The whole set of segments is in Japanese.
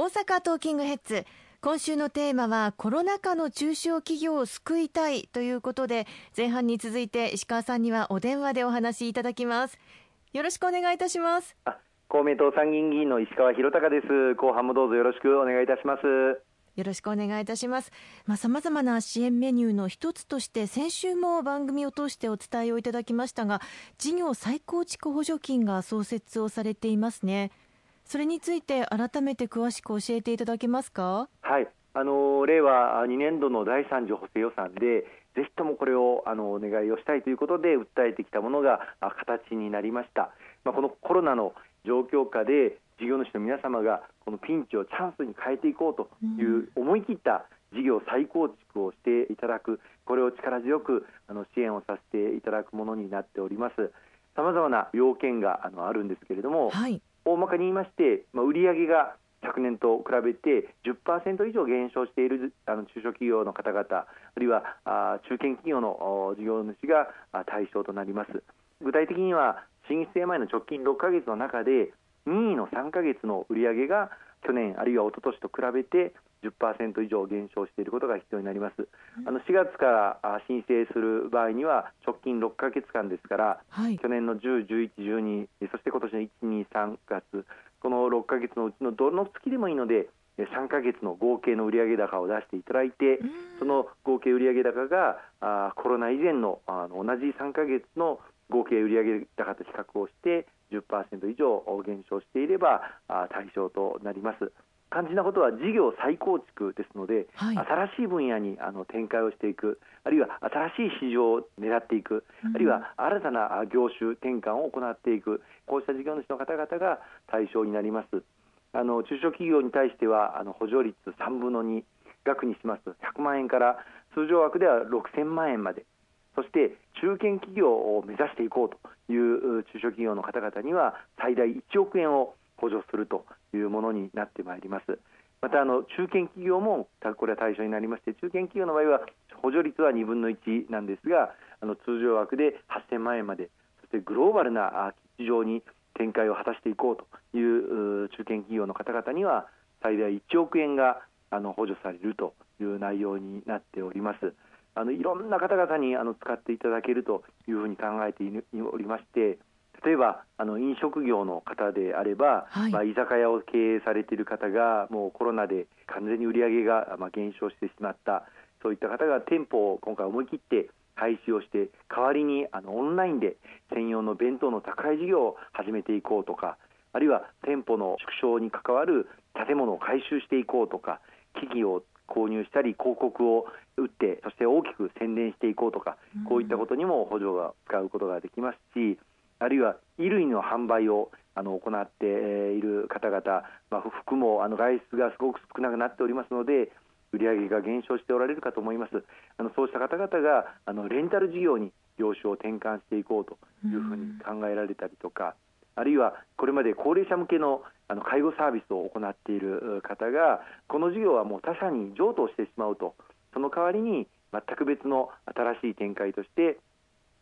大阪トーキングヘッズ。今週のテーマはコロナ禍の中小企業を救いたいということで前半に続いて石川さんにはお電話でお話しいただきます。よろしくお願いいたします。公明党参議院議員の石川博隆です。後半もどうぞよろしくお願いいたします。よろしくお願いいたします。まあ、様々な支援メニューの一つとして、先週も番組を通してお伝えをいただきましたが、事業再構築補助金が創設をされていますね。それについて改めて詳しく教えていただけますか？はい、あの令和2年度の第3次補正予算でぜひともこれをあのお願いをしたいということで訴えてきたものが形になりました。まあ、このコロナの状況下で事業主の皆様がこのピンチをチャンスに変えていこうという思い切った事業再構築をしていただくこれを力強くあの支援をさせていただくものになっております。さまざまな要件があのあるんですけれども、はい、大まかに言いまして、まあ、売上が昨年と比べて10%以上減少しているあの中小企業の方々あるいはあ中堅企業の事業主が対象となります。具体的には申請前の直近6か月の中で2位の3か月の売上が去年あるいは一昨年と比べて10%以上減少していることが必要になります。あの4月から申請する場合には直近6か月間ですから、はい、去年の10、11、12そして今年の1、2、3月この6か月のうちのどの月でもいいので3か月の合計の売上高を出していただいてその合計売上高があコロナ以前のあの同じ3か月の合計売上高と比較をして10%以上減少していれば対象となります。肝心なことは事業再構築ですので、はい、新しい分野にあの展開をしていくあるいは新しい市場を狙っていく、うん、あるいは新たな業種転換を行っていくこうした事業主の方々が対象になります。あの中小企業に対してはあの補助率3分の2額にします。と100万円から通常枠では6000万円まで。そして中堅企業を目指していこうという中小企業の方々には最大1億円を補助するというものになってまいります。またあの中堅企業もこれは対象になりまして中堅企業の場合は補助率は2分の1なんですがあの通常枠で8000万円までそしてグローバルな市場に展開を果たしていこうという中堅企業の方々には最大1億円があの補助されるという内容になっております。あのいろんな方々にあの使っていただけるというふうに考えておりまして例えばあの飲食業の方であれば、はい、まあ、居酒屋を経営されている方がもうコロナで完全に売り上げが、まあ、減少してしまったそういった方が店舗を今回思い切って廃止をして代わりにあのオンラインで専用の弁当の宅配事業を始めていこうとかあるいは店舗の縮小に関わる建物を改修していこうとか機器を購入したり広告を打ってそして大きく宣伝していこうとか、こういったことにも補助が使うことができますしあるいは衣類の販売をあの行っている方々、まあ、服もあの外出がすごく少なくなっておりますので売上が減少しておられるかと思います。あのそうした方々があのレンタル事業に業種を転換していこうというふうに考えられたりとか、あるいはこれまで高齢者向けのあの介護サービスを行っている方がこの事業はもう他社に譲渡してしまうとその代わりに全く別の新しい展開として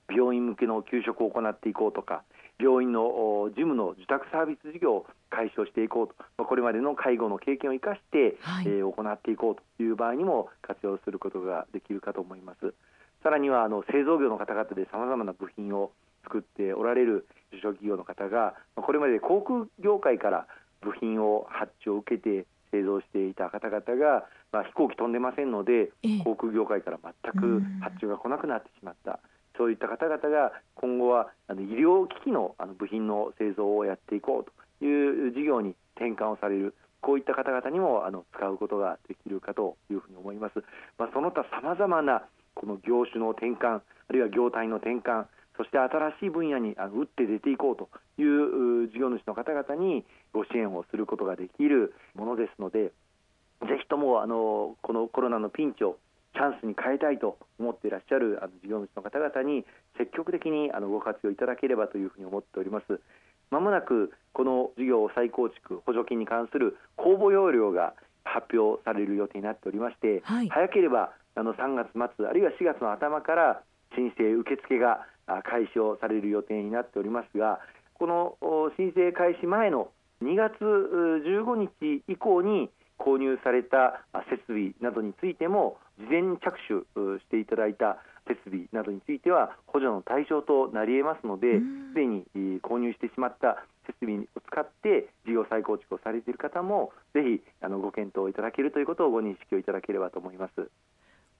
病院向けの給食を行っていこうとか病院の事務の受託サービス事業を解消していこうとこれまでの介護の経験を生かして、はい、えー、行っていこうという場合にも活用することができるかと思います。さらにはあの製造業の方々でさまざまな部品を作っておられる中小企業の方がこれまで航空業界から部品を発注を受けて製造していた方々が、まあ、飛行機飛んでませんので航空業界から全く発注が来なくなってしまった。そういった方々が今後はあの医療機器のあの部品の製造をやっていこうという事業に転換をされるこういった方々にもあの使うことができるかというふうに思います。まあ、その他さまざまなこの業種の転換あるいは業態の転換そして新しい分野にあの打って出ていこうという事業主の方々にご支援をすることができるものですのでぜひともあのこのコロナのピンチをチャンスに変えたいと思っていらっしゃるあの事業主の方々に積極的にあのご活用いただければというふうに思っております。まもなくこの事業再構築補助金に関する公募要領が発表される予定になっておりまして、はい、早ければあの3月末あるいは4月の頭から申請受付が開始をされる予定になっておりますがこの申請開始前の2月15日以降に購入された設備などについても事前に着手していただいた設備などについては補助の対象となり得ますので、すでに購入してしまった設備を使って事業再構築をされている方もぜひあのご検討いただけるということをご認識をいただければと思います。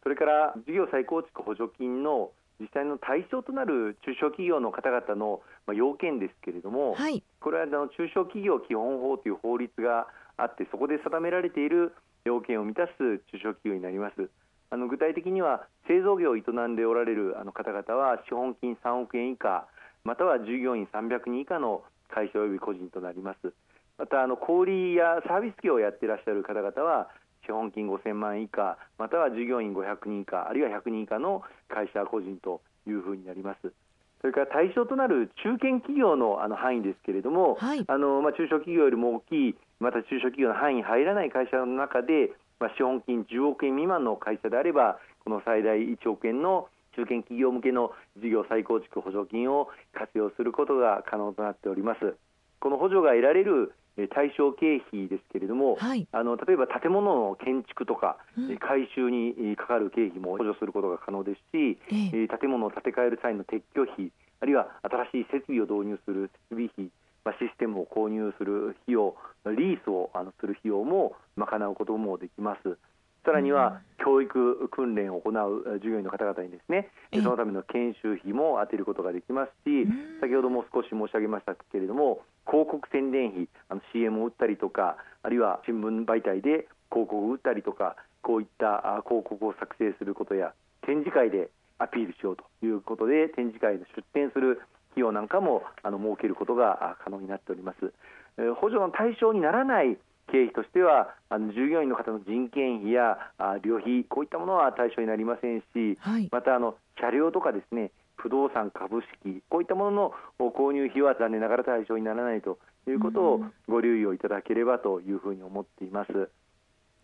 それから事業再構築補助金の実際の対象となる中小企業の方々の要件ですけれども、はい、これはあの中小企業基本法という法律があってそこで定められている要件を満たす中小企業になります。あの具体的には製造業を営んでおられるあの方々は資本金3億円以下または従業員300人以下の会社及び個人となります。またあの小売やサービス業をやっていらっしゃる方々は資本金5000万円以下または従業員500人以下あるいは100人以下の会社個人というふうになります。それから対象となる中堅企業のあの範囲ですけれども、はい、あのまあ、中小企業よりも大きいまた中小企業の範囲に入らない会社の中でまあ、資本金10億円未満の会社であればこの最大1億円の中堅企業向けの事業再構築補助金を活用することが可能となっております。この補助が得られる対象経費ですけれども、はい、あの例えば建物の建築とか、うん、改修にかかる経費も補助することが可能ですし、え。え、建物を建て替える際の撤去費あるいは新しい設備を導入する設備費まあ、システムを購入する費用、リースをあのする費用も賄うこともできます。さらには教育訓練を行う従業員の方々にですね、そのための研修費も充てることができますし、先ほども少し申し上げましたけれども、広告宣伝費、あの CM を打ったりとか、あるいは新聞媒体で広告を打ったりとか、こういった広告を作成することや、展示会でアピールしようということで、展示会で出展する費用なんかもあの設けることが可能になっております。えー、補助の対象にならない経費としてはあの従業員の方の人件費やあ旅費こういったものは対象になりませんし、はい、またあの車両とかですね不動産株式こういったものの購入費は残念ながら対象にならないということをご留意をいただければというふうに思っています。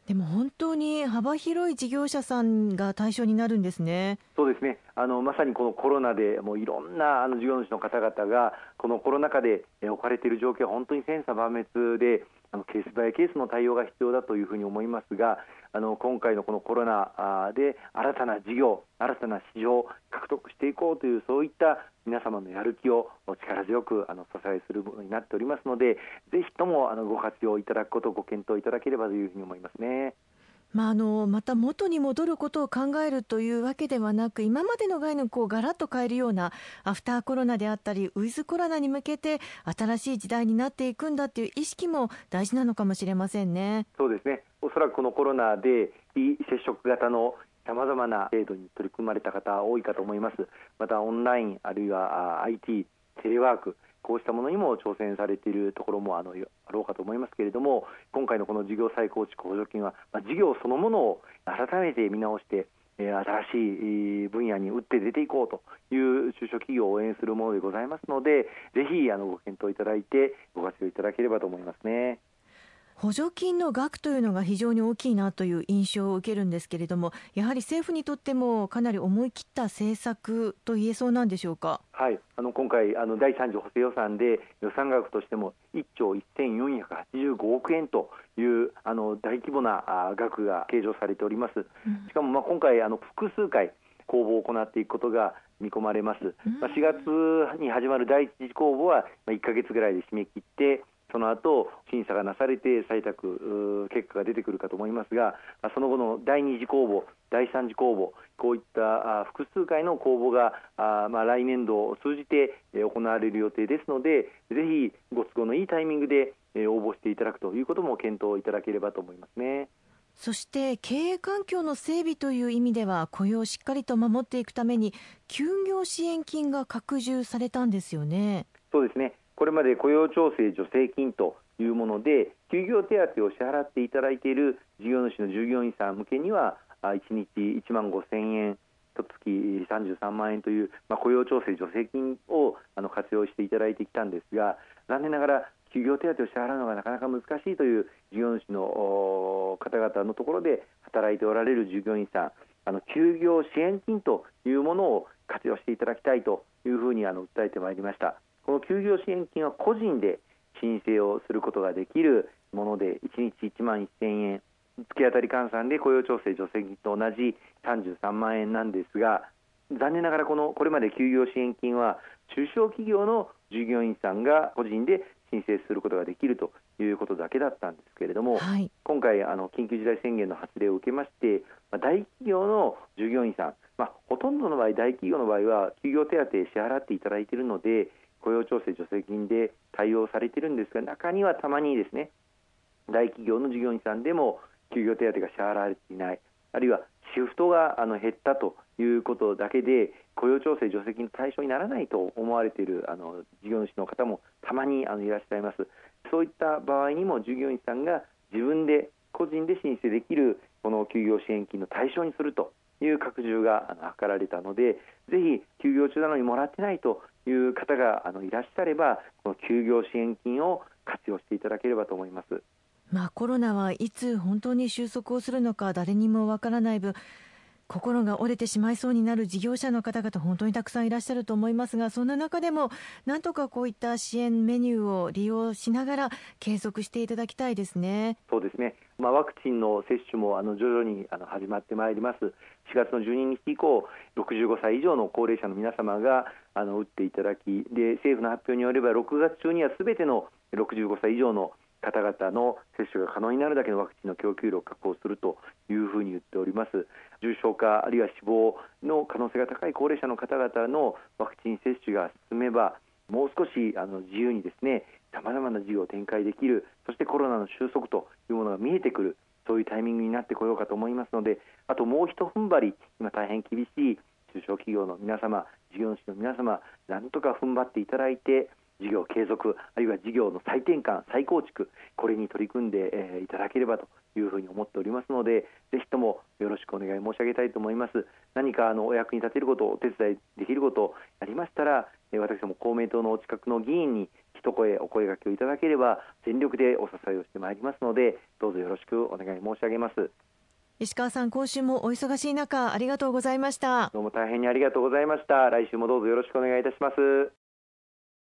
でも本当に幅広い事業者さんが対象になるんですね。そうですね。あのまさにこのコロナでもういろんなあの事業主の方々がこのコロナ禍で置かれている状況は本当に千差万別でケースバイケースの対応が必要だというふうに思いますがあの今回のこのコロナで新たな事業新たな市場を獲得していこうというそういった皆様のやる気を力強くあの支えするものになっておりますのでぜひともあのご活用いただくことをご検討いただければというふうに思いますね。まあ、あのまた元に戻ることを考えるというわけではなく今までの概念をこうガラッと変えるようなアフターコロナであったりウィズコロナに向けて新しい時代になっていくんだという意識も大事なのかもしれませんね。そうですねおそらくこのコロナで非接触型のさまざまな制度に取り組まれた方多いかと思います。またオンラインあるいは IT テレワークこうしたものにも挑戦されているところもあのあろうかと思いますけれども今回のこの事業再構築補助金は、まあ、事業そのものを改めて見直して新しい分野に打って出ていこうという中小企業を応援するものでございますのでぜひあのご検討いただいてご活用いただければと思いますね。補助金の額というのが非常に大きいなという印象を受けるんですけれどもやはり政府にとってもかなり思い切った政策と言えそうなんでしょうか？はいあの今回あの第3次補正予算で予算額としても1兆1485億円というあの大規模な額が計上されております。しかもまあ今回あの複数回公募を行っていくことが見込まれます。まあ、4月に始まる第一次公募は1か月ぐらいで締め切ってその後審査がなされて採択結果が出てくるかと思いますがその後の第二次公募第三次公募こういった複数回の公募がまあ、来年度を通じて行われる予定ですのでぜひご都合のいいタイミングで応募していただくということも検討いただければと思いますね。そして経営環境の整備という意味では雇用をしっかりと守っていくために休業支援金が拡充されたんですよね。そうですねこれまで雇用調整助成金というもので休業手当を支払っていただいている事業主の従業員さん向けには1日1万5000円と月33万円という、まあ、雇用調整助成金をあの活用していただいてきたんですが残念ながら休業手当を支払うのがなかなか難しいという事業主の方々のところで働いておられる従業員さんあの休業支援金というものを活用していただきたいというふうにあの訴えてまいりました。この休業支援金は個人で申請をすることができるもので1日1万1000円月当たり換算で雇用調整助成金と同じ33万円なんですが残念ながらこのこれまで休業支援金は中小企業の従業員さんが個人で申請することができるということだけだったんですけれども、はい、今回あの緊急事態宣言の発令を受けまして、まあ、大企業の従業員さん、まあ、ほとんどの場合大企業の場合は休業手当支払っていただいているので雇用調整助成金で対応されているんですが中にはたまにですね大企業の従業員さんでも休業手当が支払われていないあるいはシフトがあの減ったということだけで雇用調整助成金の対象にならないと思われているあの事業主の方もたまにあのいらっしゃいます。そういった場合にも従業員さんが自分で個人で申請できるこの休業支援金の対象にするという拡充が図られたのでぜひ休業中なのにもらってないという方があのいらっしゃればこの休業支援金を活用していただければと思います。まあ、コロナはいつ本当に収束をするのか誰にもわからない分心が折れてしまいそうになる事業者の方々本当にたくさんいらっしゃると思いますがそんな中でもなんとかこういった支援メニューを利用しながら継続していただきたいですね。そうですねまあ、ワクチンの接種もあの徐々にあの始まってまいります、4月の12日以降、65歳以上の高齢者の皆様があの打っていただきで、政府の発表によれば、6月中にはすべての65歳以上の方々の接種が可能になるだけのワクチンの供給量を確保するというふうに言っております。重症化あるいは死亡の可能性が高い高齢者の方々のワクチン接種が進めばもう少しあの自由にですねさまざまな事業を展開できるそしてコロナの収束というものが見えてくるそういうタイミングになってこようかと思いますのであともうひと踏ん張り今大変厳しい中小企業の皆様事業主の皆様なんとか踏ん張っていただいて事業継続あるいは事業の再転換再構築これに取り組んで、えー、いただければというふうに思っておりますのでぜひともよろしくお願い申し上げたいと思います。何かあのお役に立てることお手伝いできることありましたら、えー、私ども公明党のお近くの議員に一声お声掛けをいただければ全力でお支えをしてまいりますのでどうぞよろしくお願い申し上げます。石川さん今週もお忙しい中ありがとうございました。どうも大変にありがとうございました。来週もどうぞよろしくお願いいたします